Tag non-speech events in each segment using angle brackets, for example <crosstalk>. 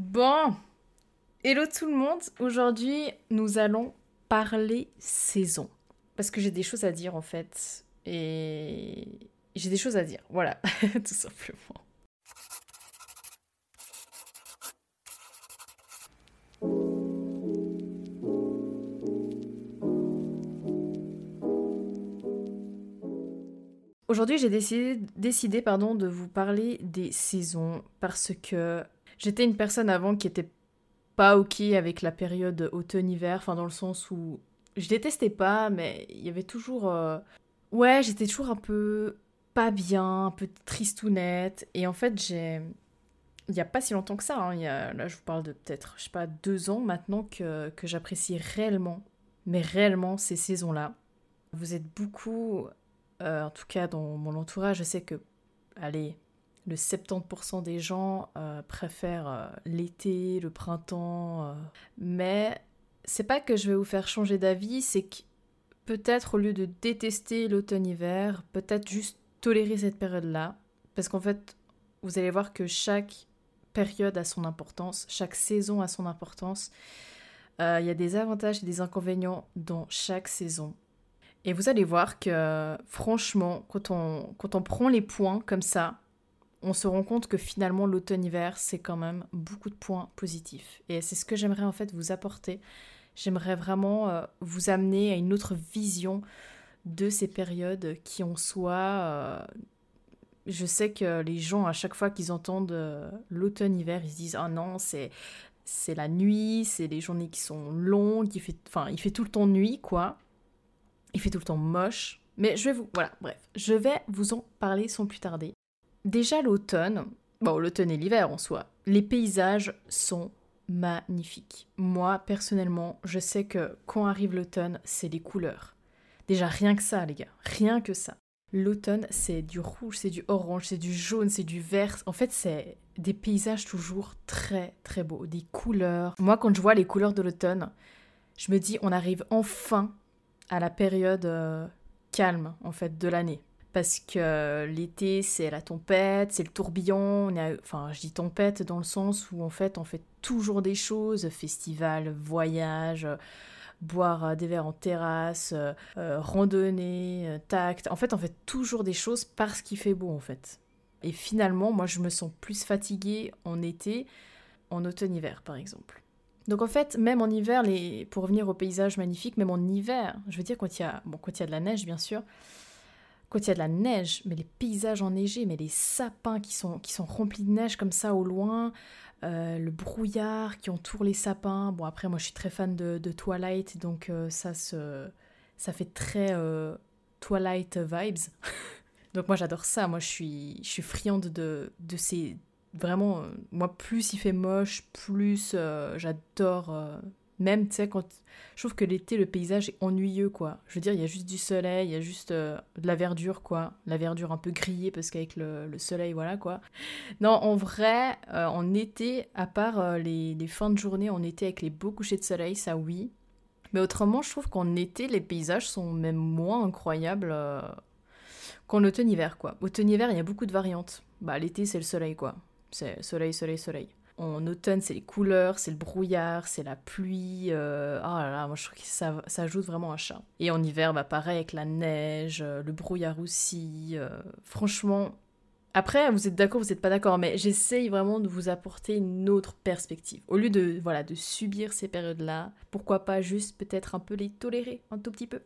Bon, hello tout le monde. Aujourd'hui, nous allons parler saison. Parce que j'ai des choses à dire en fait. Et j'ai des choses à dire. Voilà, <laughs> tout simplement. Aujourd'hui, j'ai décidé, de vous parler des saisons parce que J'étais une personne avant qui était pas ok avec la période automne-hiver, enfin dans le sens où je détestais pas, mais il y avait toujours... Euh, ouais, j'étais toujours un peu pas bien, un peu tristounette. Et en fait, j'ai... Il n'y a pas si longtemps que ça, hein. là je vous parle de peut-être, je sais pas, deux ans maintenant que, que j'apprécie réellement, mais réellement ces saisons-là. Vous êtes beaucoup, euh, en tout cas dans mon entourage, je sais que, allez, le 70% des gens euh, préfèrent euh, l'été, le printemps. Euh. Mais c'est pas que je vais vous faire changer d'avis, c'est que peut-être au lieu de détester l'automne-hiver, peut-être juste tolérer cette période-là. Parce qu'en fait, vous allez voir que chaque période a son importance, chaque saison a son importance. Il y a des avantages et des inconvénients dans chaque saison. Et vous allez voir que franchement, quand on, quand on prend les points comme ça, on se rend compte que finalement l'automne-hiver, c'est quand même beaucoup de points positifs. Et c'est ce que j'aimerais en fait vous apporter. J'aimerais vraiment euh, vous amener à une autre vision de ces périodes qui en soi... Euh, je sais que les gens, à chaque fois qu'ils entendent euh, l'automne-hiver, ils se disent « Ah non, c'est c'est la nuit, c'est les journées qui sont longues, il fait, enfin, il fait tout le temps nuit, quoi. Il fait tout le temps moche. Mais je vais vous... Voilà, bref. Je vais vous en parler sans plus tarder. Déjà l'automne, bon l'automne et l'hiver en soi, les paysages sont magnifiques. Moi personnellement, je sais que quand arrive l'automne, c'est les couleurs. Déjà rien que ça les gars, rien que ça. L'automne, c'est du rouge, c'est du orange, c'est du jaune, c'est du vert. En fait, c'est des paysages toujours très très beaux, des couleurs. Moi, quand je vois les couleurs de l'automne, je me dis, on arrive enfin à la période euh, calme en fait de l'année parce que l'été c'est la tempête, c'est le tourbillon, enfin je dis tempête dans le sens où en fait on fait toujours des choses, festival, voyage, boire des verres en terrasse, euh, randonnée, tact, en fait on fait toujours des choses parce qu'il fait beau en fait. Et finalement moi je me sens plus fatiguée en été, en automne-hiver par exemple. Donc en fait, même en hiver, les... pour revenir au paysage magnifique, même en hiver, je veux dire quand il y quand il y a de la neige bien sûr, quand il y a de la neige, mais les paysages enneigés, mais les sapins qui sont, remplis de neige comme ça au loin, euh, le brouillard qui entoure les sapins. Bon, après, moi, je suis très fan de, Twilight, donc euh, ça, se, ça fait très euh, Twilight vibes. <laughs> donc moi, j'adore ça. Moi, je suis, je suis friande de, de ces... Vraiment, moi, plus il fait moche, plus j'adore même, tu sais, quand. Je trouve que l'été, le paysage est ennuyeux, quoi. Je veux dire, il y a juste du soleil, il y a juste euh, de la verdure, quoi. La verdure un peu grillée, parce qu'avec le, soleil, voilà, quoi. Non, en vrai, euh, en été, à part euh, les, fins de journée en été avec les beaux couchers de soleil, ça oui. Mais autrement, je trouve qu'en été, les paysages sont même moins incroyables qu'en automne-hiver, quoi. Automne-hiver, il y a beaucoup de variantes. Bah, l'été, c'est le soleil, quoi. C'est soleil, soleil, soleil. En automne, c'est les couleurs, c'est le brouillard, c'est la pluie. Euh... Oh là là, moi je trouve que ça, ajoute vraiment un charme. Et en hiver, bah pareil avec la neige, euh, le brouillard aussi. Euh, franchement, après, vous êtes d'accord, vous n'êtes pas d'accord, mais j'essaye vraiment de vous apporter une autre perspective. Au lieu de, voilà, de subir ces périodes-là, pourquoi pas juste peut-être un peu les tolérer, un tout petit peu?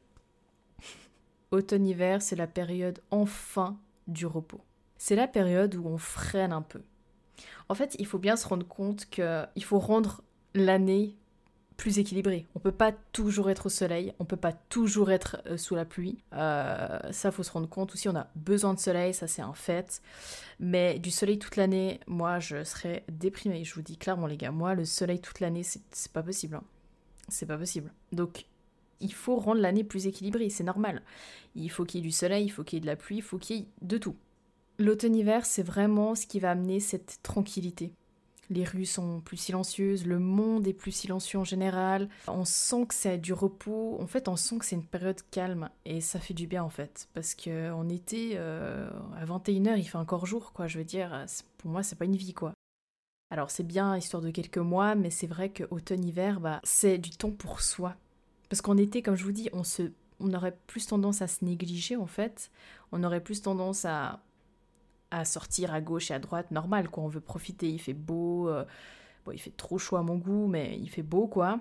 <laughs> Automne-hiver, c'est la période enfin du repos. C'est la période où on freine un peu. En fait, il faut bien se rendre compte qu'il faut rendre l'année plus équilibrée. On peut pas toujours être au soleil, on peut pas toujours être euh, sous la pluie. Euh, ça, faut se rendre compte aussi. On a besoin de soleil, ça c'est un fait. Mais du soleil toute l'année, moi, je serais déprimée. Je vous dis clairement, les gars, moi, le soleil toute l'année, c'est pas possible. Hein. C'est pas possible. Donc, il faut rendre l'année plus équilibrée, c'est normal. Il faut qu'il y ait du soleil, il faut qu'il y ait de la pluie, il faut qu'il y ait de tout. L'automne-hiver, c'est vraiment ce qui va amener cette tranquillité. Les rues sont plus silencieuses, le monde est plus silencieux en général. On sent que c'est du repos. En fait, on sent que c'est une période calme et ça fait du bien en fait. Parce qu'en été, euh, à 21h, il fait encore jour, quoi. Je veux dire, pour moi, c'est pas une vie, quoi. Alors c'est bien histoire de quelques mois, mais c'est vrai que automne-hiver, bah, c'est du temps pour soi. Parce qu'en été, comme je vous dis, on, se, on aurait plus tendance à se négliger en fait. On aurait plus tendance à, à sortir à gauche et à droite, normal quoi. On veut profiter, il fait beau. Euh, bon, il fait trop chaud à mon goût, mais il fait beau quoi.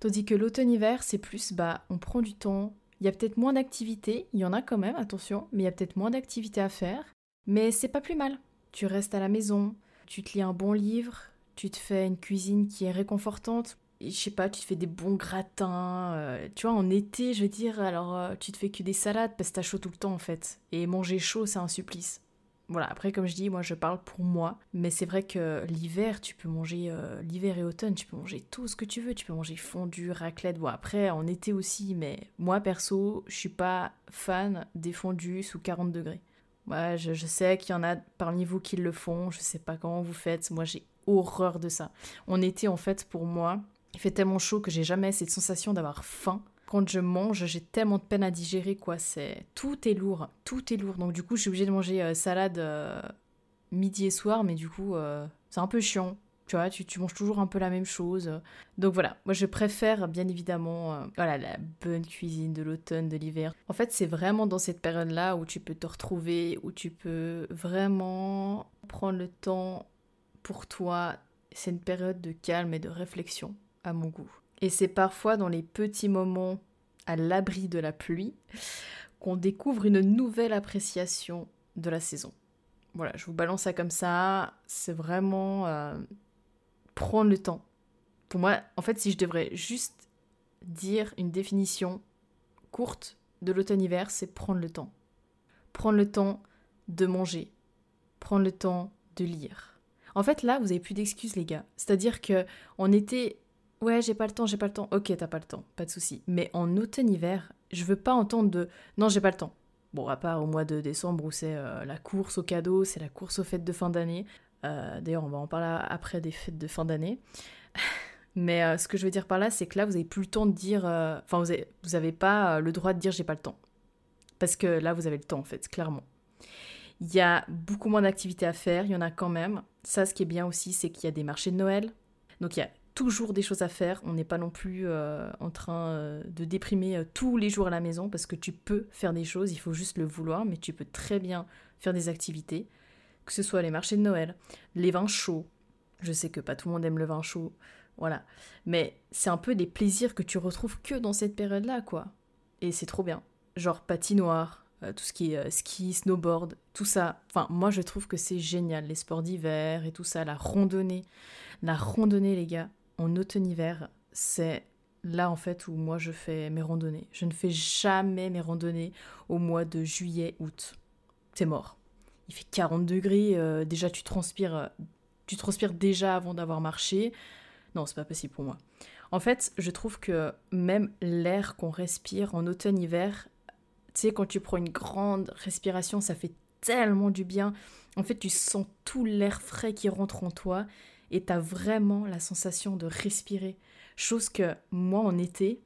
Tandis que l'automne-hiver, c'est plus, bah, on prend du temps. Il y a peut-être moins d'activités, il y en a quand même, attention, mais il y a peut-être moins d'activités à faire. Mais c'est pas plus mal. Tu restes à la maison, tu te lis un bon livre, tu te fais une cuisine qui est réconfortante. je sais pas, tu te fais des bons gratins. Euh, tu vois, en été, je veux dire, alors euh, tu te fais que des salades parce que t'as chaud tout le temps en fait. Et manger chaud, c'est un supplice. Voilà, après, comme je dis, moi je parle pour moi, mais c'est vrai que l'hiver, tu peux manger, euh, l'hiver et automne, tu peux manger tout ce que tu veux. Tu peux manger fondu, raclette. Bon, après, en été aussi, mais moi perso, je suis pas fan des fondus sous 40 degrés. Moi, je, sais qu'il y en a parmi vous qui le font, je sais pas comment vous faites, moi j'ai horreur de ça. En été, en fait, pour moi, il fait tellement chaud que j'ai jamais cette sensation d'avoir faim. Quand je mange, j'ai tellement de peine à digérer, quoi. C'est tout est lourd, tout est lourd. Donc du coup, je suis obligée de manger euh, salade euh, midi et soir, mais du coup, euh, c'est un peu chiant. Tu vois, tu, manges toujours un peu la même chose. Donc voilà, moi je préfère bien évidemment voilà, la bonne cuisine de l'automne, de l'hiver. En fait, c'est vraiment dans cette période-là où tu peux te retrouver, où tu peux vraiment prendre le temps pour toi. C'est une période de calme et de réflexion, à mon goût. Et c'est parfois dans les petits moments à l'abri de la pluie qu'on découvre une nouvelle appréciation de la saison. Voilà, je vous balance ça comme ça. C'est vraiment euh, prendre le temps. Pour moi, en fait, si je devrais juste dire une définition courte de l'automne-hiver, c'est prendre le temps. Prendre le temps de manger. Prendre le temps de lire. En fait, là, vous avez plus d'excuses, les gars. C'est-à-dire que on était, ouais, j'ai pas le temps, j'ai pas le temps. Ok, t'as pas le temps, pas de souci. Mais en automne-hiver, je veux pas entendre de, non, j'ai pas le temps. Bon, à part au mois de décembre où c'est euh, la course aux cadeaux, c'est la course aux fêtes de fin d'année. Euh, d'ailleurs, on va en parler après des fêtes de fin d'année. <laughs> Mais euh, ce que je veux dire par là, c'est que là, vous avez plus le temps de dire. Enfin, vous, avez, vous avez pas le droit de dire j'ai pas le temps. Parce que là, vous avez le temps, en fait, clairement. Il y a beaucoup moins d'activités à faire, il y en a quand même. Ça, ce qui est bien aussi, c'est qu'il y a des marchés de Noël. Donc, il y a toujours des choses à faire. On n'est pas non plus en train de déprimer tous les jours à la maison parce que tu peux faire des choses, il faut juste le vouloir, mais tu peux très bien faire des activités que ce soit les marchés de Noël, les vins chauds. Je sais que pas tout le monde aime le vin chaud, voilà. Mais c'est un peu des plaisirs que tu retrouves que dans cette période-là, quoi. Et c'est trop bien. Genre patinoire, euh, tout ce qui est euh, ski, snowboard, tout ça. Enfin, moi je trouve que c'est génial, les sports d'hiver et tout ça, la randonnée. La randonnée, les gars, en automne-hiver, c'est là en fait où moi je fais mes randonnées. Je ne fais jamais mes randonnées au mois de juillet, août. C'est mort il fait 40 degrés, euh, déjà tu transpires, euh, tu transpires déjà avant d'avoir marché. Non, c'est pas possible pour moi. En fait, je trouve que même l'air qu'on respire en automne-hiver, tu sais, quand tu prends une grande respiration, ça fait tellement du bien. En fait, tu sens tout l'air frais qui rentre en toi et tu as vraiment la sensation de respirer. Chose que moi, en été,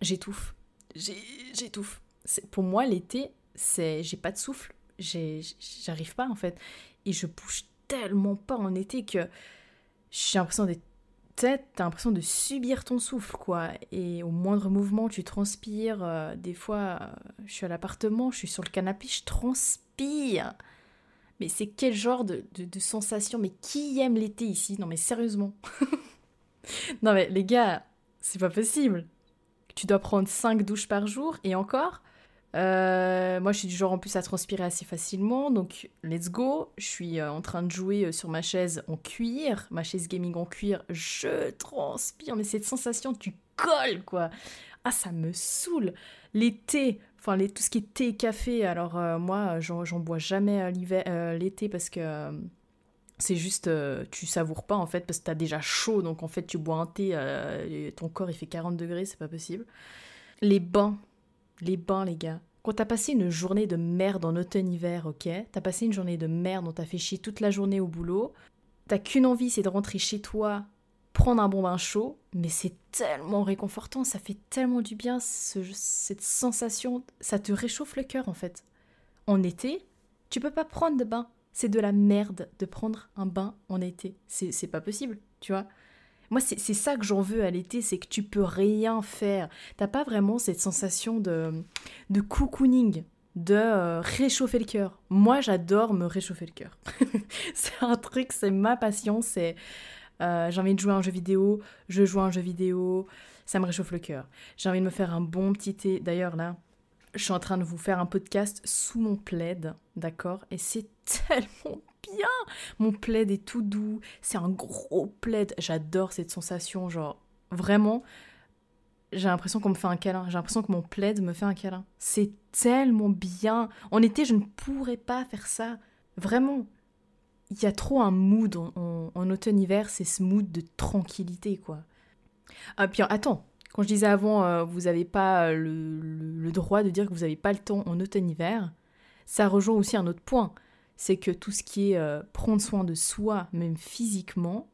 j'étouffe. J'étouffe. Pour moi, l'été, c'est j'ai pas de souffle j'arrive pas en fait. Et je bouge tellement pas en été que j'ai l'impression d'être t'as l'impression de subir ton souffle, quoi. Et au moindre mouvement, tu transpires. Euh, des fois, euh, je suis à l'appartement, je suis sur le canapé, je transpire. Mais c'est quel genre de, de, sensation? Mais qui aime l'été ici? Non, mais sérieusement. <laughs> non, mais les gars, c'est pas possible. Tu dois prendre 5 douches par jour et encore, euh, moi, je suis du genre en plus à transpirer assez facilement, donc let's go. Je suis euh, en train de jouer euh, sur ma chaise en cuir, ma chaise gaming en cuir. Je transpire, mais cette sensation, tu colles quoi. Ah, ça me saoule. Thés, enfin tout ce qui est thé et café. Alors moi, j'en bois jamais l'hiver, l'été parce que c'est juste, tu savoures pas en fait parce que t'as déjà chaud, donc en fait tu bois un thé, ton corps il fait 40 degrés, c'est pas possible. Les bains, les bains, les gars. Quand t'as passé une journée de merde en automne-hiver, ok T'as passé une journée de merde, on t'a fait chier toute la journée au boulot. T'as qu'une envie, c'est de rentrer chez toi, prendre un bon bain chaud. Mais c'est tellement réconfortant, ça fait tellement du bien, cette sensation. Ça te réchauffe le cœur, en fait. En été, tu peux pas prendre de bain. c'est de la merde de prendre un bain en été. C'est pas possible, tu vois. Moi, c'est ça que j'en veux à l'été, c'est que tu peux rien faire. T'as pas vraiment cette sensation de, de cocooning, de euh, réchauffer le cœur. Moi, j'adore me réchauffer le cœur. <laughs> c'est un truc, c'est ma passion, c'est... Euh, j'ai envie de jouer à un jeu vidéo, je joue à un jeu vidéo, ça me réchauffe le cœur. J'ai envie de me faire un bon petit thé. D'ailleurs, là, je suis en train de vous faire un podcast sous mon plaid, d'accord? Et c'est <laughs> tellement bien Mon plaid est tout doux, c'est un gros plaid. J'adore cette sensation, genre, vraiment, j'ai l'impression qu'on me fait un câlin. J'ai l'impression que mon plaid me fait un câlin. C'est tellement bien. En été, je ne pourrais pas faire ça. Vraiment. Il y a trop un mood en, automne-hiver, c'est ce mood de tranquillité, quoi. Ah, puis attends, quand je disais avant, euh, vous n'avez pas euh, le, droit de dire que vous n'avez pas le temps en automne-hiver, ça rejoint aussi un autre point. C'est que tout ce qui est euh, prendre soin de soi, même physiquement,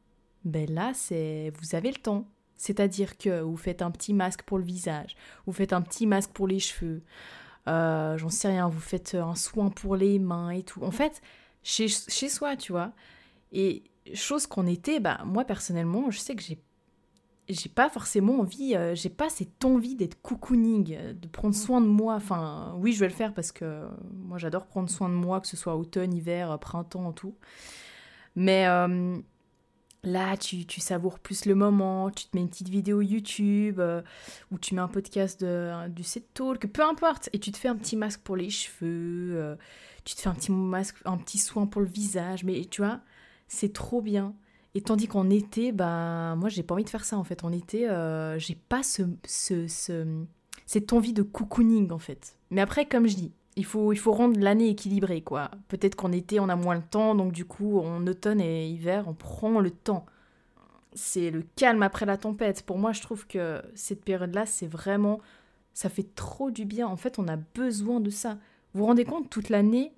ben là, c'est vous avez le temps. C'est-à-dire que vous faites un petit masque pour le visage, vous faites un petit masque pour les cheveux, j'en sais rien, vous faites un soin pour les mains et tout. En fait, chez, chez soi, tu vois. Et chose qu'en été, bah, moi personnellement, je sais que j'ai j'ai pas forcément envie, euh, j'ai pas cette envie d'être cocooning, euh, de prendre mm. soin de moi. Enfin, oui, je vais le faire parce que moi j'adore prendre soin de moi, que ce soit automne, hiver, printemps, tout. Mais euh, là, tu, tu, savoures plus le moment, tu te mets une petite vidéo YouTube ou tu mets un podcast de, du set talk, peu importe, et tu te fais un petit masque pour les cheveux, tu te fais un petit masque, un petit soin pour le visage, mais tu vois, c'est trop bien. Et tandis qu'en été, bah, moi, j'ai pas envie de faire ça, en fait. En été, euh, j'ai pas ce, ce, cette envie de cocooning, en fait. Mais après, comme je dis, il faut, il faut rendre l'année équilibrée, quoi. Peut-être qu'en été, on a moins le temps, donc du coup, en automne et hiver, on prend le temps. C'est le calme après la tempête. Pour moi, je trouve que cette période-là, c'est vraiment... Ça fait trop du bien. En fait, on a besoin de ça. Vous vous rendez compte, toute l'année,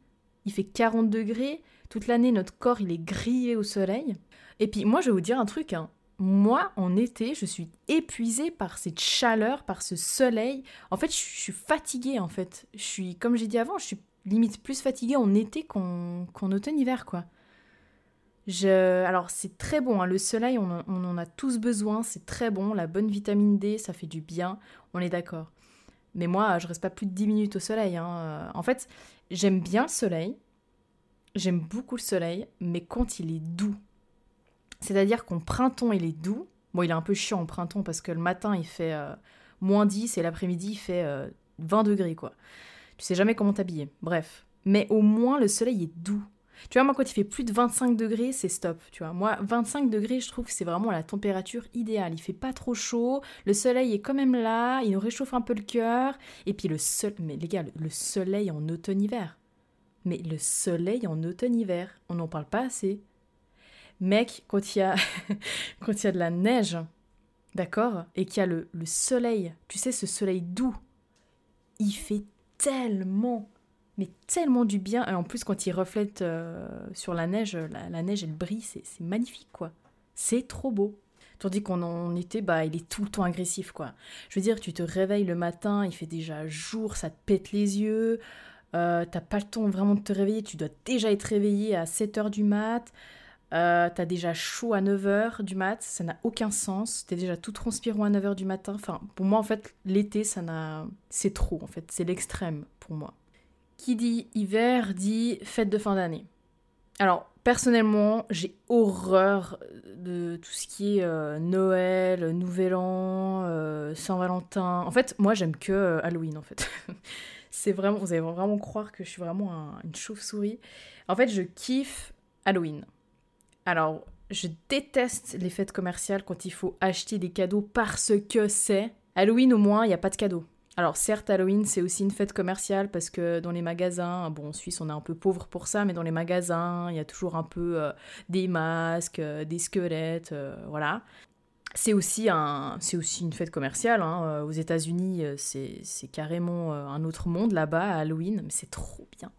il fait 40 degrés. Toute l'année, notre corps, il est grillé au soleil. Et puis moi, je vais vous dire un truc. Hein. Moi, en été, je suis épuisée par cette chaleur, par ce soleil. En fait, je suis fatiguée, en fait. Je suis, comme j'ai dit avant, je suis limite plus fatiguée en été qu'en automne-hiver, quoi. Je... Alors, c'est très bon, hein. le soleil, on, en a tous besoin, c'est très bon. La bonne vitamine D, ça fait du bien, on est d'accord. Mais moi, je reste pas plus de 10 minutes au soleil. Hein. En fait, j'aime bien le soleil, j'aime beaucoup le soleil, mais quand il est doux, c'est-à-dire qu'en printemps, il est doux. Bon, il est un peu chiant en printemps parce que le matin, il fait euh, moins 10 et l'après-midi, il fait 20 euh, degrés, quoi. Tu sais jamais comment t'habiller. Bref. Mais au moins, le soleil est doux. Tu vois, moi, quand il fait plus de 25 degrés, c'est stop, tu vois. Moi, 25 degrés, je trouve que c'est vraiment la température idéale. Il fait pas trop chaud, le soleil est quand même là, il nous réchauffe un peu le cœur. Et puis le soleil, mais les gars, le soleil en automne-hiver. Mais le soleil en automne-hiver, on n'en parle pas assez. Mec, quand il y a, <laughs> quand il y a de la neige, d'accord, et qu'il y a le, soleil, tu sais, ce soleil doux, il fait tellement, mais tellement du bien. Et en plus, quand il reflète euh, sur la neige, la, neige, elle brille, c'est magnifique, quoi. C'est trop beau. Tandis qu'on en était, bah, il est tout le temps agressif, quoi. Je veux dire, tu te réveilles le matin, il fait déjà jour, ça te pète les yeux, euh, t'as pas le temps vraiment de te réveiller, tu dois déjà être réveillé à 7h du mat', euh, t'as déjà chaud à 9h du mat, ça n'a aucun sens. T'es déjà tout transpirant à 9h du matin. Enfin, pour moi, en fait, l'été, ça n'a. C'est trop, en fait. C'est l'extrême pour moi. Qui dit hiver dit fête de fin d'année. Alors, personnellement, j'ai horreur de tout ce qui est euh, Noël, Nouvel An, euh, Saint-Valentin. En fait, moi, j'aime que Halloween, en fait. <laughs> c'est vraiment. Vous allez vraiment croire que je suis vraiment une chauve-souris. En fait, je kiffe Halloween. Alors, je déteste les fêtes commerciales quand il faut acheter des cadeaux parce que c'est. Halloween, au moins, il n'y a pas de cadeaux. Alors certes, Halloween, c'est aussi une fête commerciale parce que dans les magasins, bon, en Suisse, on est un peu pauvre pour ça, mais dans les magasins, il y a toujours un peu euh, des masques, euh, des squelettes, euh, voilà. C'est aussi, un, aussi une fête commerciale. Hein. Aux États-Unis, c'est, carrément un autre monde là-bas, Halloween, mais c'est trop bien.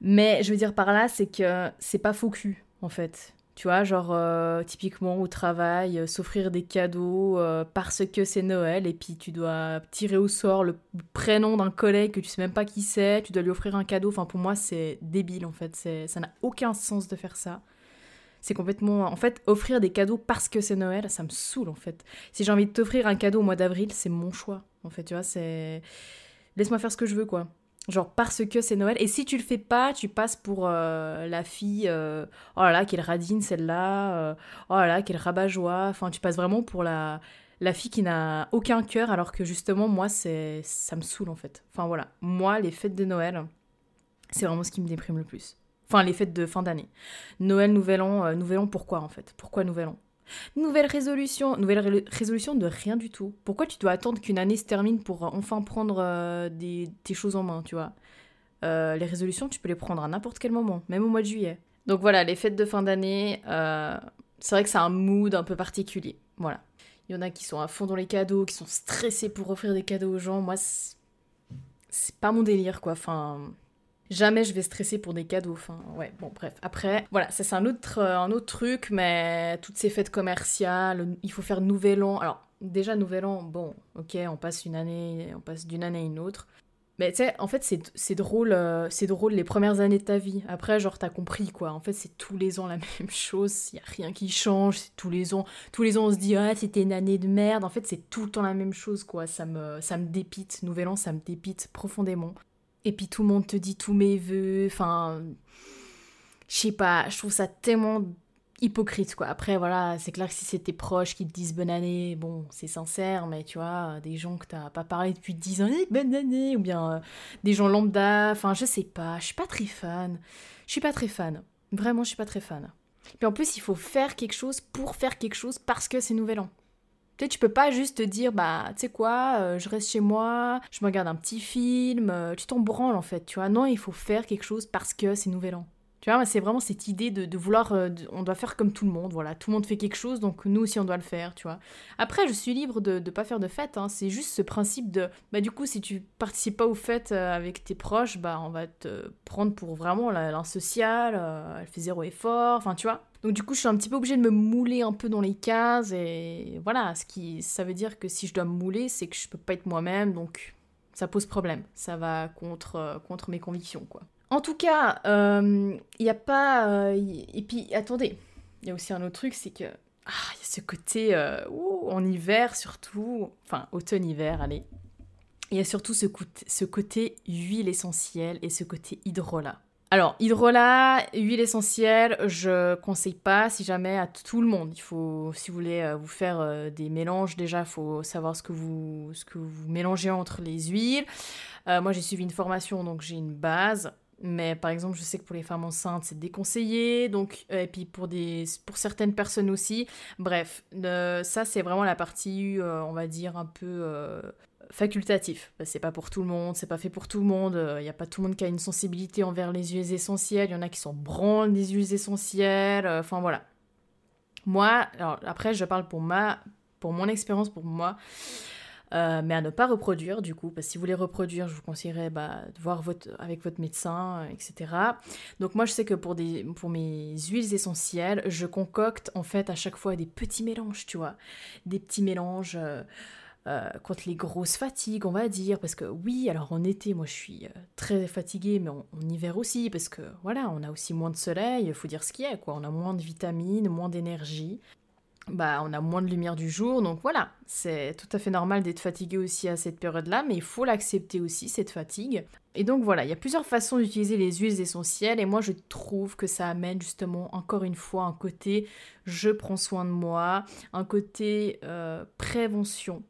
Mais je veux dire par là, c'est que c'est pas faux cul, en fait Tu vois, genre euh, typiquement au travail, euh, s'offrir des cadeaux euh, parce que c'est Noël et puis tu dois tirer au sort le prénom d'un collègue que tu sais même pas qui c'est, tu dois lui offrir un cadeau. Enfin, pour moi, c'est débile en fait. Ça n'a aucun sens de faire ça. C'est complètement. En fait, offrir des cadeaux parce que c'est Noël, ça me saoule en fait. Si j'ai envie de t'offrir un cadeau au mois d'avril, c'est mon choix. En fait, tu vois, c'est. Laisse-moi faire ce que je veux quoi. Genre parce que c'est Noël. Et si tu le fais pas, tu passes pour euh, la fille, euh, oh là là, quelle radine celle-là, euh, oh là là, quelle rabat-joie. Enfin, tu passes vraiment pour la, fille qui n'a aucun cœur, alors que justement, moi, c'est ça me saoule en fait. Enfin voilà, moi, les fêtes de Noël, c'est vraiment ce qui me déprime le plus. Enfin, les fêtes de fin d'année. Noël, Nouvel An, Nouvel An, pourquoi en fait? Pourquoi Nouvel An? Nouvelle résolution. Nouvelle résolution de rien du tout. Pourquoi tu dois attendre qu'une année se termine pour euh, enfin prendre euh, des, tes choses en main, tu vois? Euh, Les résolutions, tu peux les prendre à n'importe quel moment, même au mois de juillet. Donc voilà, les fêtes de fin d'année, c'est vrai que c'est un mood un peu particulier. Voilà. Il y en a qui sont à fond dans les cadeaux, qui sont stressés pour offrir des cadeaux aux gens. Moi, c'est pas mon délire, quoi. Enfin, jamais je vais stresser pour des cadeaux. Enfin, ouais, bon, bref. Après, voilà, ça c'est un autre, euh, un autre truc, mais toutes ces fêtes commerciales, il faut faire Nouvel An. Alors, déjà, Nouvel An, bon, ok, on passe une année, on passe d'une année à une autre. Mais tu sais, en fait, c'est drôle, euh, c'est drôle les premières années de ta vie. Après, genre, t'as compris, quoi. En fait, c'est tous les ans la <laughs> même chose. Il a rien qui change. Tous les ans. Tous les ans, on se dit, ah, c'était une année de merde. En fait, c'est tout le temps la même chose, quoi. Ça me, ça me dépite. Nouvel An, ça me dépite profondément. Et puis tout le monde te dit tous mes voeux. Enfin, je sais pas, je trouve ça tellement hypocrite quoi. Après voilà, c'est clair que si c'est tes proches qui te disent bonne année, bon, c'est sincère, mais tu vois, des gens que t'as pas parlé depuis 10 ans, eh, bonne année, ou bien euh, des gens lambda, enfin je sais pas, je suis pas très fan. Je suis pas très fan. Vraiment, je suis pas très fan. Puis en plus, il faut faire quelque chose pour faire quelque chose parce que c'est Nouvel An. Tu peux pas juste te dire, bah, tu sais quoi, euh, je reste chez moi, je me regarde un petit film, euh, tu t'en branles en fait, tu vois. Non, il faut faire quelque chose parce que c'est Nouvel An. Tu vois, c'est vraiment cette idée de, vouloir, euh, on doit faire comme tout le monde, voilà. Tout le monde fait quelque chose, donc nous aussi on doit le faire, tu vois. Après, je suis libre de ne pas faire de fête, hein. c'est juste ce principe de, bah du coup, si tu participes pas aux fêtes avec tes proches, bah on va te prendre pour vraiment l'insocial, elle fait zéro effort, enfin tu vois. Donc du coup, je suis un petit peu obligée de me mouler un peu dans les cases et voilà, ce qui ça veut dire que si je dois me mouler, c'est que je peux pas être moi-même, donc ça pose problème. Ça va contre euh, contre mes convictions quoi. En tout cas, il euh, n'y a pas euh, et puis attendez, il y a aussi un autre truc, c'est que ah, il y a ce côté en hiver surtout, enfin automne-hiver, allez. Il y a surtout ce, côté huile essentielle et ce côté hydrolat. Alors, hydrolat, huile essentielle, je conseille pas si jamais à tout le monde. Il faut, si vous voulez euh, vous faire euh, des mélanges, déjà, il faut savoir ce que vous, ce que vous mélangez entre les huiles. Euh, moi, j'ai suivi une formation, donc j'ai une base. Mais par exemple, je sais que pour les femmes enceintes, c'est déconseillé. Donc, et puis pour, des, pour certaines personnes aussi. Bref, ça, c'est vraiment la partie, on va dire, un peu facultatif. C'est pas pour tout le monde, c'est pas fait pour tout le monde. Il euh, n'y a pas tout le monde qui a une sensibilité envers les huiles essentielles. Il y en a qui sont branlent des huiles essentielles. Euh, enfin voilà. Moi, alors après, je parle pour ma, pour mon expérience, pour moi. Euh, mais à ne pas reproduire du coup, parce que si vous voulez reproduire, je vous conseillerais bah, de voir votre, avec votre médecin, etc. Donc moi je sais que pour, des, pour mes huiles essentielles, je concocte en fait à chaque fois des petits mélanges, tu vois, des petits mélanges euh, contre les grosses fatigues, on va dire, parce que oui, alors en été, moi je suis euh, très fatiguée, mais en, hiver aussi, parce que voilà, on a aussi moins de soleil, il faut dire ce qui est, quoi. On a moins de vitamines, moins d'énergie, bah on a moins de lumière du jour, donc voilà, c'est tout à fait normal d'être fatigué aussi à cette période-là, mais il faut l'accepter aussi, cette fatigue. Et donc voilà, il y a plusieurs façons d'utiliser les huiles essentielles, et moi je trouve que ça amène justement encore une fois un côté je prends soin de moi, un côté euh, prévention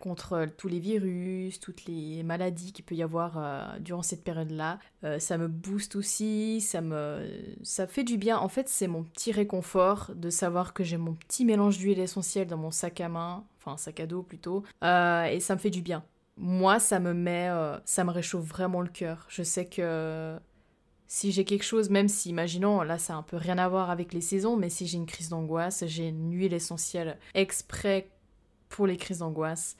contre euh, tous les virus, toutes les maladies qu'il peut y avoir euh, durant cette période-là. Euh, ça me booste aussi, ça me ça fait du bien. En fait, c'est mon petit réconfort de savoir que j'ai mon petit mélange d'huile essentielle dans mon sac à main, enfin sac à dos plutôt, et ça me fait du bien. Moi, ça me met, ça me réchauffe vraiment le cœur. Je sais que si j'ai quelque chose, même si, imaginons, là ça a un peu rien à voir avec les saisons, mais si j'ai une crise d'angoisse, j'ai une huile essentielle exprès pour les crises d'angoisse.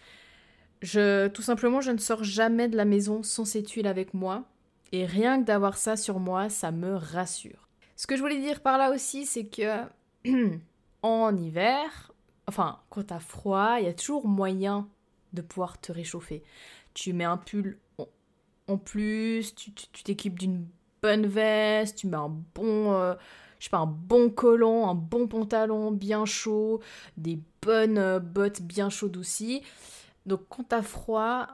Je, tout simplement, je ne sors jamais de la maison sans cette huile avec moi. Et rien que d'avoir ça sur moi, ça me rassure. Ce que je voulais dire par là aussi, c'est que <clears throat> en hiver, enfin, quand t'as froid, il y a toujours moyen de pouvoir te réchauffer. Tu mets un pull en plus, tu t'équipes d'une bonne veste, tu mets un bon, euh, je sais pas, un bon collant, un bon pantalon bien chaud, des bonnes euh, bottes bien chaudes aussi. Donc quand t'as froid,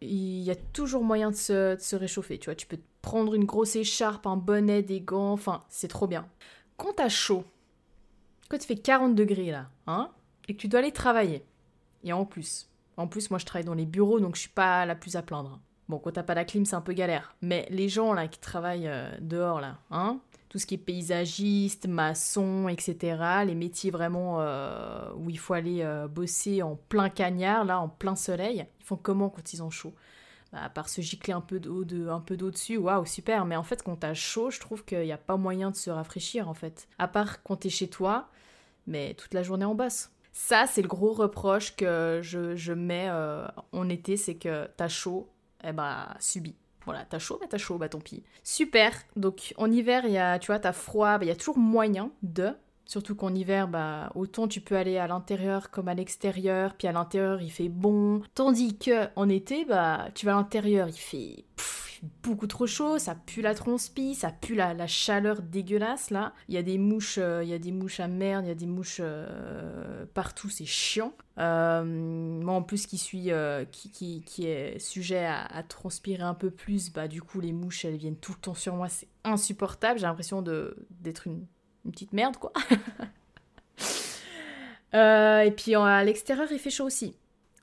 il y a toujours moyen de se, de se, réchauffer, tu vois. Tu peux prendre une grosse écharpe, un bonnet, des gants, enfin, c'est trop bien. Quand t'as chaud, quand tu fais 40 degrés là, hein, et que tu dois aller travailler, et en plus, en plus, moi je travaille dans les bureaux, donc je suis pas la plus à plaindre. Bon, quand t'as pas la clim, c'est un peu galère. Mais les gens là qui travaillent euh, dehors là, hein, tout ce qui est paysagiste, maçon, etc., les métiers vraiment euh, où il faut aller euh, bosser en plein cagnard, là, en plein soleil, ils font comment quand ils ont chaud bah, À part se gicler un peu d'eau de, un peu d'eau dessus, waouh, super. Mais en fait, quand t'as chaud, je trouve qu'il n'y a pas moyen de se rafraîchir en fait. À part quand t'es chez toi, mais toute la journée en bosse. Ça, c'est le gros reproche que je, mets en été, c'est que t'as chaud, eh bah, subi. Voilà, t'as chaud, bah t'as chaud, bah tant pis. Super. Donc en hiver, y a, tu vois, t'as froid, bah, il y a toujours moyen de. Surtout qu'en hiver, bah, autant tu peux aller à l'intérieur comme à l'extérieur, puis à l'intérieur il fait bon. Tandis que en été, bah, tu vas à l'intérieur, il fait beaucoup trop chaud, ça pue la transpi, ça pue la, chaleur dégueulasse là. Il y a des mouches, euh, il y a des mouches à merde, il y a des mouches euh, partout, c'est chiant. Euh, moi en plus qui suis qui, qui, est sujet à, transpirer un peu plus, bah du coup les mouches elles viennent tout le temps sur moi, c'est insupportable. J'ai l'impression d'être une, une petite merde quoi. <laughs> et puis à l'extérieur il fait chaud aussi.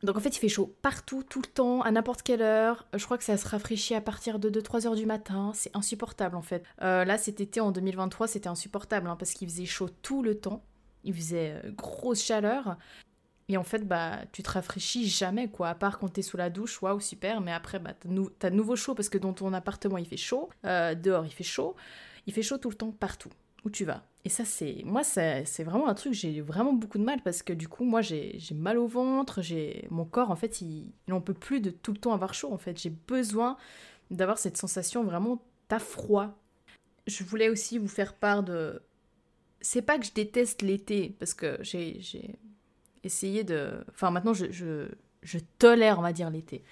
Donc en fait, il fait chaud partout, tout le temps, à n'importe quelle heure. Je crois que ça se rafraîchit à partir de 2-3 heures du matin. C'est insupportable en fait. Euh, là, cet été en 2023, c'était insupportable hein, parce qu'il faisait chaud tout le temps. Il faisait euh, grosse chaleur. Et en fait, bah, tu te rafraîchis jamais, quoi. À part quand t'es sous la douche, waouh, super. Mais après, bah, t'as nouveau chaud parce que dans ton appartement, il fait chaud. Euh, dehors, il fait chaud. Il fait chaud tout le temps, partout où tu vas. Et ça, c'est. Moi, c'est vraiment un truc, j'ai vraiment beaucoup de mal parce que du coup, moi, j'ai mal au ventre, j'ai mon corps, en fait, il n'en peut plus de tout le temps avoir chaud, en fait. J'ai besoin d'avoir cette sensation vraiment, t'as froid. Je voulais aussi vous faire part de. C'est pas que je déteste l'été, parce que j'ai essayé de. Enfin, maintenant, je, je, tolère, on va dire, l'été.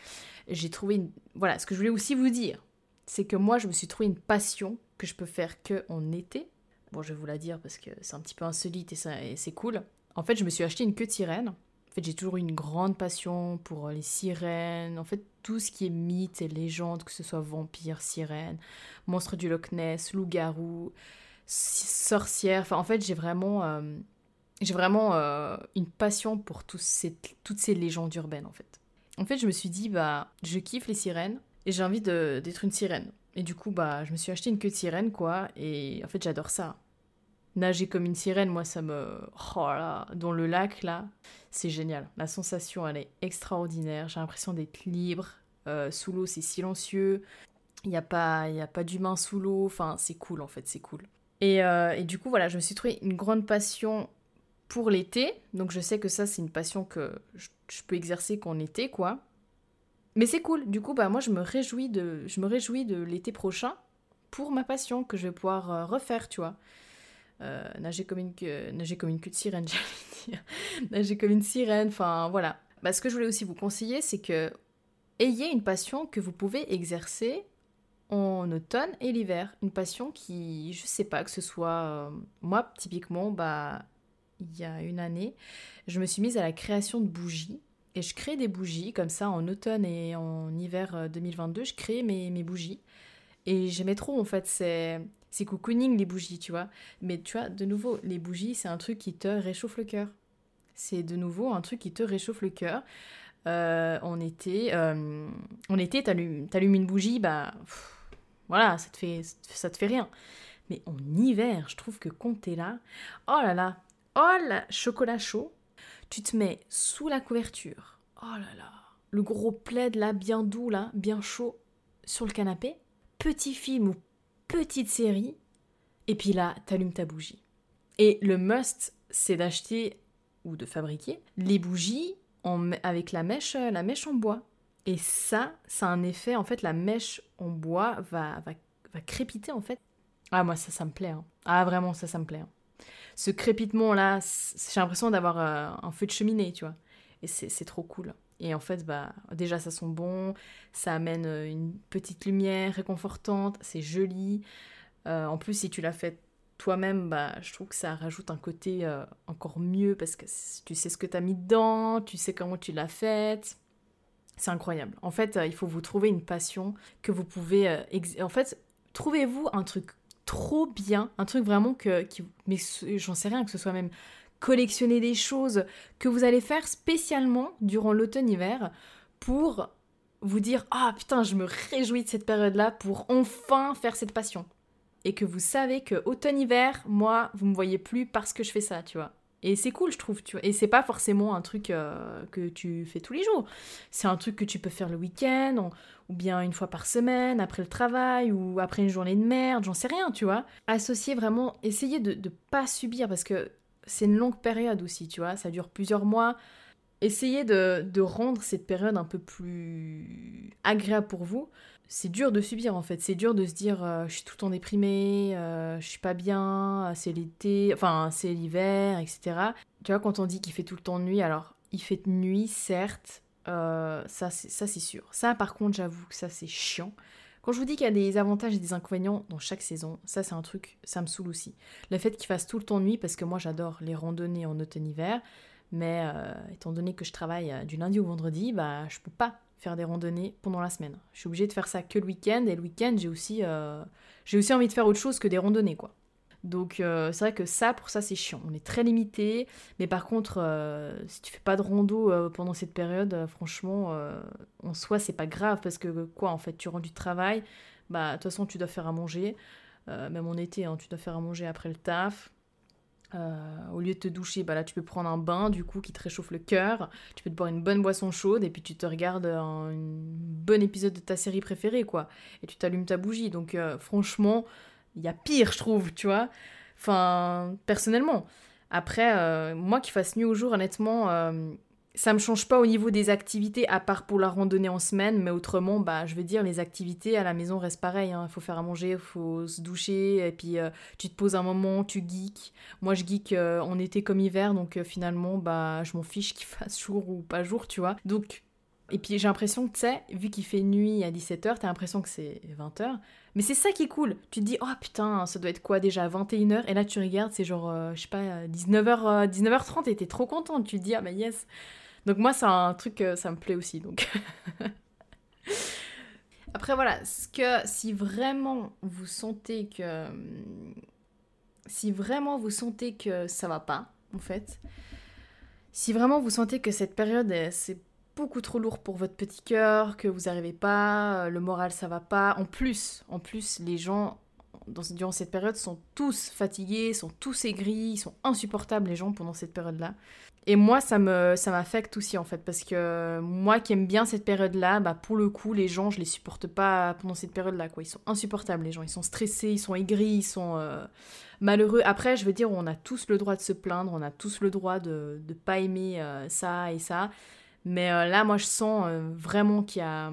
J'ai trouvé une. Voilà, ce que je voulais aussi vous dire, c'est que moi, je me suis trouvé une passion que je peux faire que en été Bon, je vais vous la dire parce que c'est un petit peu insolite et, c'est cool. En fait, je me suis acheté une queue de sirène. En fait, j'ai toujours eu une grande passion pour les sirènes. En fait, tout ce qui est mythe et légende, que ce soit vampire, sirène, monstre du Loch Ness, loup-garou, sorcière. Enfin, en fait, j'ai vraiment, euh, j'ai vraiment euh, une passion pour toutes ces légendes urbaines, en fait. En fait, je me suis dit, bah, je kiffe les sirènes et j'ai envie d'être une sirène. Et du coup, bah, je me suis acheté une queue de sirène, quoi. Et en fait, j'adore ça. Nager comme une sirène, moi, ça me. Oh là, dans le lac, là, c'est génial. La sensation, elle est extraordinaire. J'ai l'impression d'être libre. Euh, sous l'eau, c'est silencieux. Il n'y a pas, y a pas d'humain sous l'eau. Enfin, c'est cool, en fait, c'est cool. Et, euh, et, du coup, voilà, je me suis trouvé une grande passion pour l'été. Donc, je sais que ça, c'est une passion que je, je peux exercer qu'en été, quoi. Mais c'est cool. Du coup, bah moi, je me réjouis de, je me réjouis de l'été prochain pour ma passion que je vais pouvoir euh, refaire, tu vois. Euh, nager comme une nager comme une de sirène, <laughs> j'allais dire. nager comme une sirène. Enfin, voilà. Bah, ce que je voulais aussi vous conseiller, c'est que ayez une passion que vous pouvez exercer en automne et l'hiver. Une passion qui, je sais pas, que ce soit euh, moi typiquement, bah il y a une année, je me suis mise à la création de bougies et je crée des bougies comme ça en automne et en hiver 2022. Euh, je crée mes, mes bougies. Et j'aimais trop en fait. C'est, c'est cocooning les bougies, tu vois. Mais tu vois, de nouveau, les bougies, c'est un truc qui te réchauffe le cœur. C'est de nouveau un truc qui te réchauffe le cœur. Euh, en été, euh, en été t'allumes, t'allumes une bougie, bah voilà, ça te, fait, ça te fait rien. Mais en hiver, je trouve que quand t'es là, oh là là, oh là, chocolat chaud, tu te mets sous la couverture. Oh là là. Le gros plaid là, bien doux là, bien chaud, sur le canapé. Petit film ou petite série. Et puis là, t'allumes ta bougie. Et le must, c'est d'acheter ou de fabriquer les bougies avec la mèche, la mèche en bois. Et ça, ça a un effet, en fait, la mèche en bois va, va, va crépiter, en fait. Ah, moi, ça, ça me plaît. Hein. Ah, vraiment, ça, ça me plaît. Hein. Ce crépitement-là, j'ai l'impression d'avoir euh, un feu de cheminée, tu vois. Et c'est trop cool. Et en fait, bah, déjà, ça sent bon, ça amène euh, une petite lumière réconfortante, c'est joli. Euh, en plus, si tu l'as fait toi-même, bah, je trouve que ça rajoute un côté encore mieux parce que tu sais ce que tu as mis dedans, tu sais comment tu l'as faite. C'est incroyable. En fait, il faut vous trouver une passion que vous pouvez... en fait, trouvez-vous un truc trop bien, un truc vraiment que, mais j'en sais rien, que ce soit même collectionner des choses que vous allez faire spécialement durant l'automne-hiver pour vous dire ah putain je me réjouis de cette période-là pour enfin faire cette passion et que vous savez que automne-hiver moi vous me voyez plus parce que je fais ça tu vois et c'est cool, je trouve, tu vois. Et c'est pas forcément un truc euh, que tu fais tous les jours. C'est un truc que tu peux faire le week-end, ou bien une fois par semaine, après le travail, ou après une journée de merde, j'en sais rien, tu vois. Associer vraiment, essayer de ne pas subir, parce que c'est une longue période aussi, tu vois. Ça dure plusieurs mois. Essayez de, de rendre cette période un peu plus agréable pour vous c'est dur de subir en fait. C'est dur de se dire euh, je suis tout le temps déprimée, euh, je suis pas bien, c'est l'été, enfin c'est l'hiver, etc. Tu vois, quand on dit qu'il fait tout le temps nuit, alors il fait nuit, certes, euh, ça c'est sûr. Ça par contre, j'avoue que ça c'est chiant. Quand je vous dis qu'il y a des avantages et des inconvénients dans chaque saison, ça c'est un truc, ça me saoule aussi. Le fait qu'il fasse tout le temps nuit, parce que moi j'adore les randonnées en automne-hiver, mais étant donné que je travaille du lundi au vendredi, bah je peux pas faire des randonnées pendant la semaine. Je suis obligée de faire ça que le week-end, et le week-end, j'ai aussi, euh, aussi envie de faire autre chose que des randonnées, quoi. Donc euh, c'est vrai que ça, pour ça, c'est chiant. On est très limité, mais par contre, euh, si tu fais pas de rando pendant cette période, franchement, en soi, c'est pas grave, parce que quoi, en fait, tu rends du travail, bah, de toute façon, tu dois faire à manger. même en été, hein, tu dois faire à manger après le taf. Euh, au lieu de te doucher, bah là tu peux prendre un bain du coup qui te réchauffe le cœur. Tu peux te boire une bonne boisson chaude et puis tu te regardes un, bon épisode de ta série préférée quoi. Et tu t'allumes ta bougie. Donc euh, franchement, il y a pire je trouve, tu vois. Enfin, personnellement. Après, euh, moi qui fasse nuit au jour, honnêtement, ça me change pas au niveau des activités, à part pour la randonnée en semaine, mais autrement, bah, je veux dire, les activités à la maison restent pareilles. Hein. Il faut faire à manger, il faut se doucher, et puis euh, tu te poses un moment, tu geeks. Moi, je geek euh, en été comme hiver, donc euh, finalement, bah, je m'en fiche qu'il <laughs> fasse jour ou pas jour, tu vois. Donc, et puis j'ai l'impression que, tu sais, vu qu'il fait nuit à 17h, t'as l'impression que c'est 20h. Mais c'est ça qui est cool. Tu te dis, oh putain, ça doit être quoi déjà, 21h Et là, tu regardes, c'est genre, je sais pas, 19h, 19h30 et t'es trop contente. Tu te dis, ah bah yes. Donc moi, c'est un truc, ça me plaît aussi. Donc. <laughs> Après voilà, ce que si vraiment vous sentez que si vraiment vous sentez que ça va pas, en fait, si vraiment vous sentez que cette période c'est beaucoup trop lourd pour votre petit cœur, que vous n'arrivez pas, le moral ça va pas, en plus, en plus les gens durant cette période sont tous fatigués, sont tous aigris, sont insupportables les gens pendant cette période-là. Et moi, ça me ça m'affecte aussi en fait parce que moi qui aime bien cette période-là, bah pour le coup, les gens, je les supporte pas pendant cette période-là quoi. Ils sont insupportables les gens, ils sont stressés, ils sont aigris, ils sont euh, malheureux. Après, je veux dire, on a tous le droit de se plaindre, on a tous le droit de de pas aimer euh, ça et ça. Mais euh, là, moi, je sens vraiment qu'il a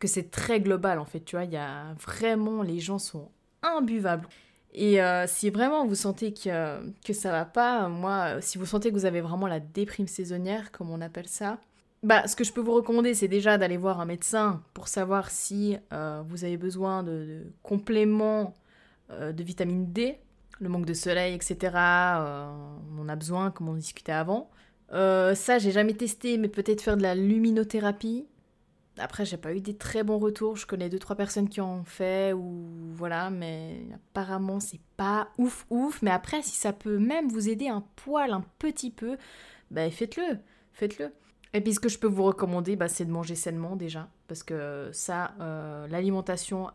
que c'est très global en fait. Tu vois, a vraiment les gens sont imbuvables. Et euh, si vraiment vous sentez que, que ça va pas, moi, si vous sentez que vous avez vraiment la déprime saisonnière, comme on appelle ça, bah, ce que je peux vous recommander, c'est déjà d'aller voir un médecin pour savoir si euh, vous avez besoin de, compléments euh, de vitamine D, le manque de soleil, etc. on en a besoin, comme on discutait avant. ça, j'ai jamais testé, mais peut-être faire de la luminothérapie. Après, j'ai pas eu des très bons retours. Je connais deux trois personnes qui en ont fait ou voilà, mais apparemment c'est pas ouf ouf. Mais après, si ça peut même vous aider un poil, un petit peu, bah faites-le, faites-le. Et puis ce que je peux vous recommander, bah, c'est de manger sainement déjà, parce que ça, euh, l'alimentation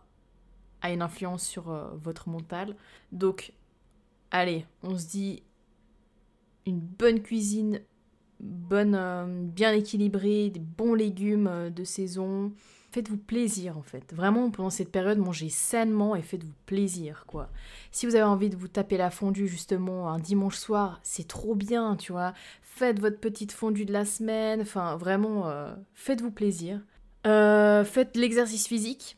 a une influence sur euh, votre mental. Donc, allez, on se dit une bonne cuisine euh, bien équilibrée, des bons légumes euh, de saison. Faites-vous plaisir en fait. Vraiment, pendant cette période, mangez sainement et faites-vous plaisir quoi. Si vous avez envie de vous taper la fondue justement un dimanche soir, c'est trop bien, tu vois. Faites votre petite fondue de la semaine. Enfin, vraiment, euh, faites-vous plaisir. faites l'exercice physique.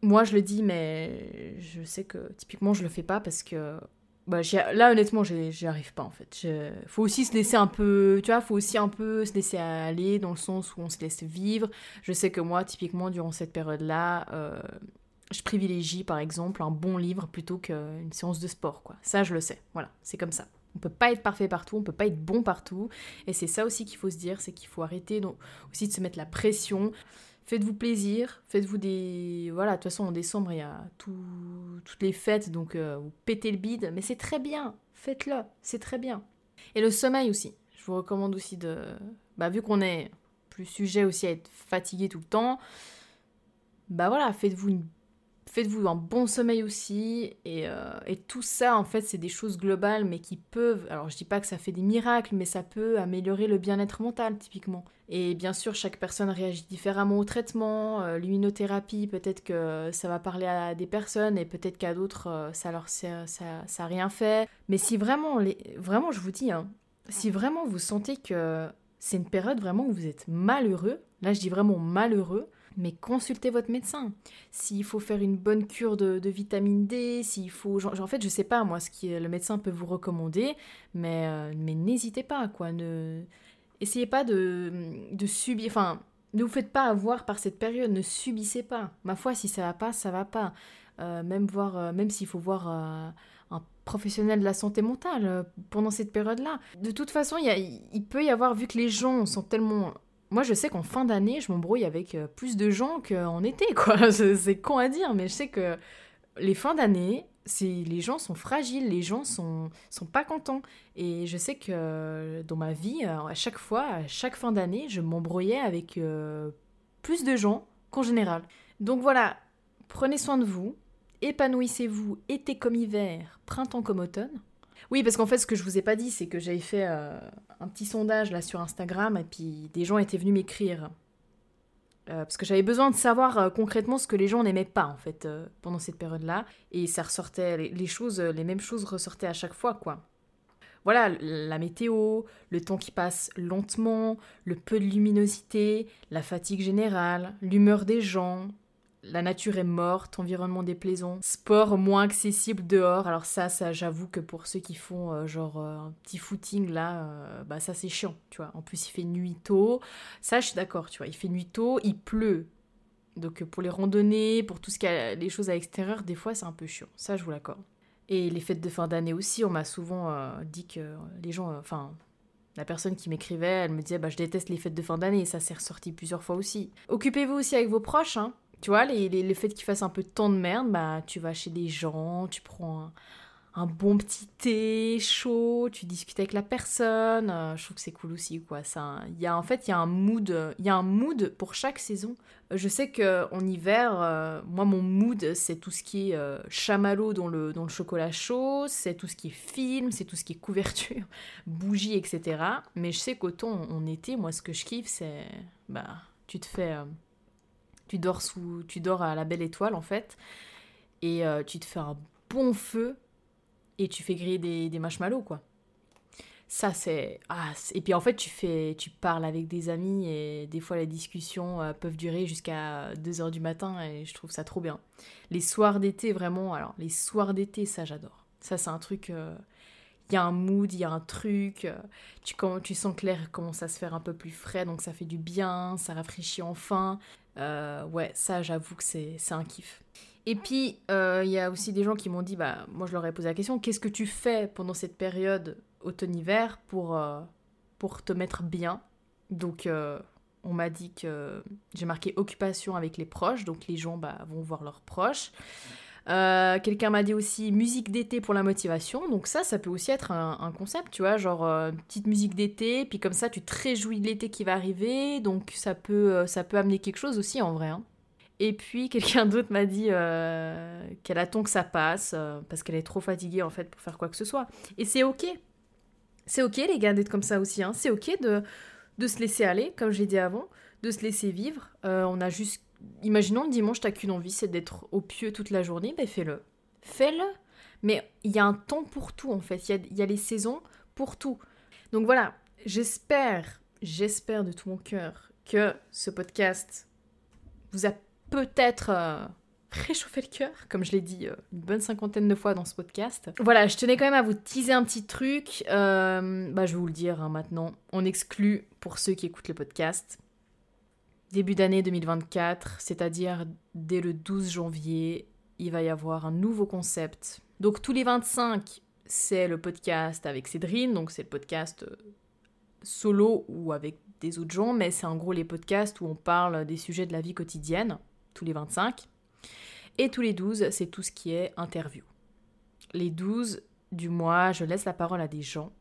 Moi, je le dis, mais je sais que typiquement, je le fais pas parce que bah, là honnêtement j'y arrive pas en fait. Faut aussi se laisser un peu tu vois faut aussi un peu se laisser aller dans le sens où on se laisse vivre. Je sais que moi typiquement durant cette période là euh, je privilégie par exemple un bon livre plutôt qu'une séance de sport quoi. Ça je le sais. Voilà c'est comme ça. On peut pas être parfait partout on peut pas être bon partout. Et c'est ça aussi qu'il faut se dire c'est qu'il faut arrêter donc aussi de se mettre la pression Faites-vous plaisir, faites-vous des... Voilà, de toute façon, en décembre, il y a toutes les fêtes, donc euh, vous pétez le bide, mais c'est très bien, faites-le, c'est très bien. Et le sommeil aussi, je vous recommande aussi de... Bah, vu qu'on est plus sujet aussi à être fatigué tout le temps, bah voilà, faites-vous une faites-vous un bon sommeil aussi. Euh, et, tout ça, en fait, c'est des choses globales, mais qui peuvent. Alors, je dis pas que ça fait des miracles, mais ça peut améliorer le bien-être mental, typiquement. Et bien sûr, chaque personne réagit différemment au traitement. Euh, l'immunothérapie, peut-être que ça va parler à des personnes, et peut-être qu'à d'autres, euh, ça leur ça, ça rien fait. Mais si vraiment, les... vraiment, je vous dis, hein, si vraiment vous sentez que c'est une période vraiment où vous êtes malheureux, là, je dis vraiment malheureux mais consultez votre médecin. S'il faut faire une bonne cure de, vitamine D, s'il faut... en fait, je sais pas, moi, ce que le médecin peut vous recommander, mais, euh, mais n'hésitez pas, quoi. Ne... Essayez pas de, de subir... Enfin, ne vous faites pas avoir par cette période, ne subissez pas. Ma foi, si ça va pas, ça va pas. Euh, même voir, euh, même s'il faut voir un professionnel de la santé mentale pendant cette période-là. De toute façon, il peut y avoir, vu que les gens sont tellement moi, je sais qu'en fin d'année, je m'embrouille avec euh, plus de gens qu'en été. <laughs> C'est con à dire, mais je sais que les fins d'année, les gens sont fragiles, les gens sont, sont pas contents. Et je sais que euh, dans ma vie, euh, à chaque fois, à chaque fin d'année, je m'embrouillais avec plus de gens qu'en général. Donc voilà, prenez soin de vous, épanouissez-vous été comme hiver, printemps comme automne. Oui, parce qu'en fait, ce que je vous ai pas dit, c'est que j'avais fait euh, un petit sondage là sur Instagram et puis des gens étaient venus m'écrire. Euh, parce que j'avais besoin de savoir euh, concrètement ce que les gens n'aimaient pas en fait pendant cette période-là. Et ça ressortait, les, choses, les mêmes choses ressortaient à chaque fois quoi. Voilà, la météo, le temps qui passe lentement, le peu de luminosité, la fatigue générale, l'humeur des gens, la nature est morte, environnement déplaisant, sport moins accessible dehors. Alors ça, ça j'avoue que pour ceux qui font euh, genre euh, un petit footing là, euh, bah ça c'est chiant, tu vois. En plus il fait nuit tôt. Ça je suis d'accord, tu vois. Il fait nuit tôt, il pleut. Donc pour les randonnées, pour tout ce qui les choses à l'extérieur, des fois c'est un peu chiant. Ça je vous l'accorde. Et les fêtes de fin d'année aussi, on m'a souvent dit que les gens, enfin la personne qui m'écrivait, elle me disait bah je déteste les fêtes de fin d'année. Ça s'est ressorti plusieurs fois aussi. Occupez-vous aussi avec vos proches, hein. Tu vois, les, le fait qu'il fasse un peu de temps de merde, bah, tu vas chez des gens, tu prends un, bon petit thé chaud, tu discutes avec la personne. Euh, je trouve que c'est cool aussi, quoi. Ça, y a, en fait, il y a un mood, il y a un mood pour chaque saison. Je sais que en hiver, euh, moi, mon mood, c'est tout ce qui est euh, chamallow dans le, dans le chocolat chaud, c'est tout ce qui est film, c'est tout ce qui est couverture, <laughs> bougies, etc. Mais je sais qu'autant en été, moi, ce que je kiffe, c'est, bah, tu te fais tu dors, sous, tu dors à la belle étoile en fait. Et euh, tu te fais un bon feu et tu fais griller des, des marshmallows quoi. Ça c'est ah, et puis en fait tu fais tu parles avec des amis et des fois les discussions euh, peuvent durer jusqu'à 2h du matin et je trouve ça trop bien. Les soirs d'été vraiment alors les soirs d'été ça j'adore. Ça c'est un truc euh, il y a un mood, il y a un truc, tu, tu sens que l'air commence à se faire un peu plus frais, donc ça fait du bien, ça rafraîchit enfin. Euh, ouais, ça, j'avoue que c'est un kiff. Et puis, euh, il y a aussi des gens qui m'ont dit, bah, moi je leur ai posé la question, qu'est-ce que tu fais pendant cette période automne-hiver pour, euh, pour te mettre bien? Donc, on m'a dit que j'ai marqué occupation avec les proches, donc les gens bah, vont voir leurs proches. Euh, quelqu'un m'a dit aussi musique d'été pour la motivation. Donc ça, ça peut aussi être un, concept, tu vois, genre euh, petite musique d'été, puis comme ça, tu te réjouis de l'été qui va arriver. Donc ça peut, euh, ça peut amener quelque chose aussi en vrai. Hein. Et puis <laughs> quelqu'un d'autre m'a dit qu'elle attend que ça passe parce qu'elle est trop fatiguée en fait pour faire quoi que ce soit. Et c'est ok. C'est ok les gars d'être comme ça aussi. Hein. C'est ok de, de se laisser aller, comme j'ai dit avant, de se laisser vivre. on a juste imaginons le dimanche, t'as qu'une envie, c'est d'être au pieu toute la journée, ben fais-le. Fais-le. Mais il y a un temps pour tout, en fait. Il y a, les saisons pour tout. Donc voilà, j'espère, j'espère de tout mon cœur que ce podcast vous a peut-être euh, réchauffer le cœur, comme je l'ai dit euh, une bonne cinquantaine de fois dans ce podcast. Voilà, je tenais quand même à vous teaser un petit truc. Euh, bah, je vais vous le dire hein, maintenant. On exclut, pour ceux qui écoutent le podcast, début d'année 2024, c'est-à-dire dès le 12 janvier, il va y avoir un nouveau concept. Donc tous les 25, c'est le podcast avec Cédrine, donc c'est le podcast euh, solo ou avec des autres gens, mais c'est en gros les podcasts où on parle des sujets de la vie quotidienne, tous les 25. Et tous les 12, c'est tout ce qui est interview. Les 12 du mois, je laisse la parole à des gens.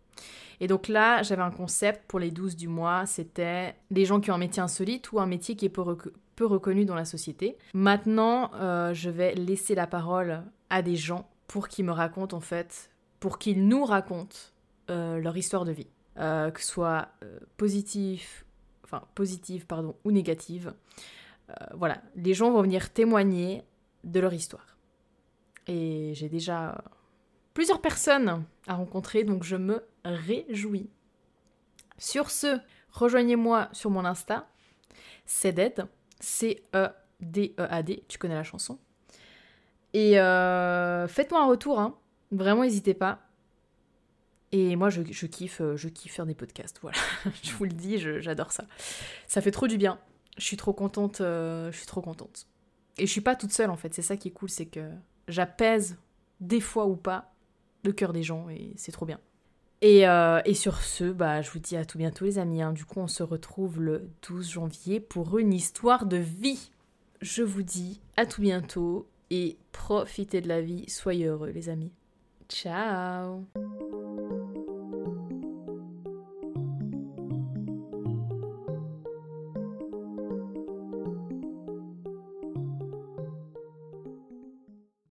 Et donc là, j'avais un concept pour les 12 du mois, c'était des gens qui ont un métier insolite ou un métier qui est peu, reconnu dans la société. Maintenant, euh, je vais laisser la parole à des gens pour qu'ils me racontent en fait, pour qu'ils nous racontent euh, leur histoire de vie. Euh, que ce soit positif, enfin positive pardon, ou négative. voilà, les gens vont venir témoigner de leur histoire. Et j'ai déjà plusieurs personnes à rencontrer, donc je me réjouis. Sur ce, rejoignez-moi sur mon Insta, CEDED, C-E-D-E-A-D, tu connais la chanson. Et euh, faites-moi un retour, hein. vraiment n'hésitez pas. Et moi, je, kiffe, je kiffe faire des podcasts, voilà. <laughs> je vous le dis, j'adore ça. Ça fait trop du bien. Je suis trop contente, euh, je suis trop contente. Et je suis pas toute seule en fait, c'est ça qui est cool, c'est que j'apaise des fois ou pas le cœur des gens et c'est trop bien. Et, euh, et, sur ce, bah, je vous dis à tout bientôt les amis. Hein. Du coup, on se retrouve le 12 janvier pour une histoire de vie. Je vous dis à tout bientôt et profitez de la vie. Soyez heureux les amis. Ciao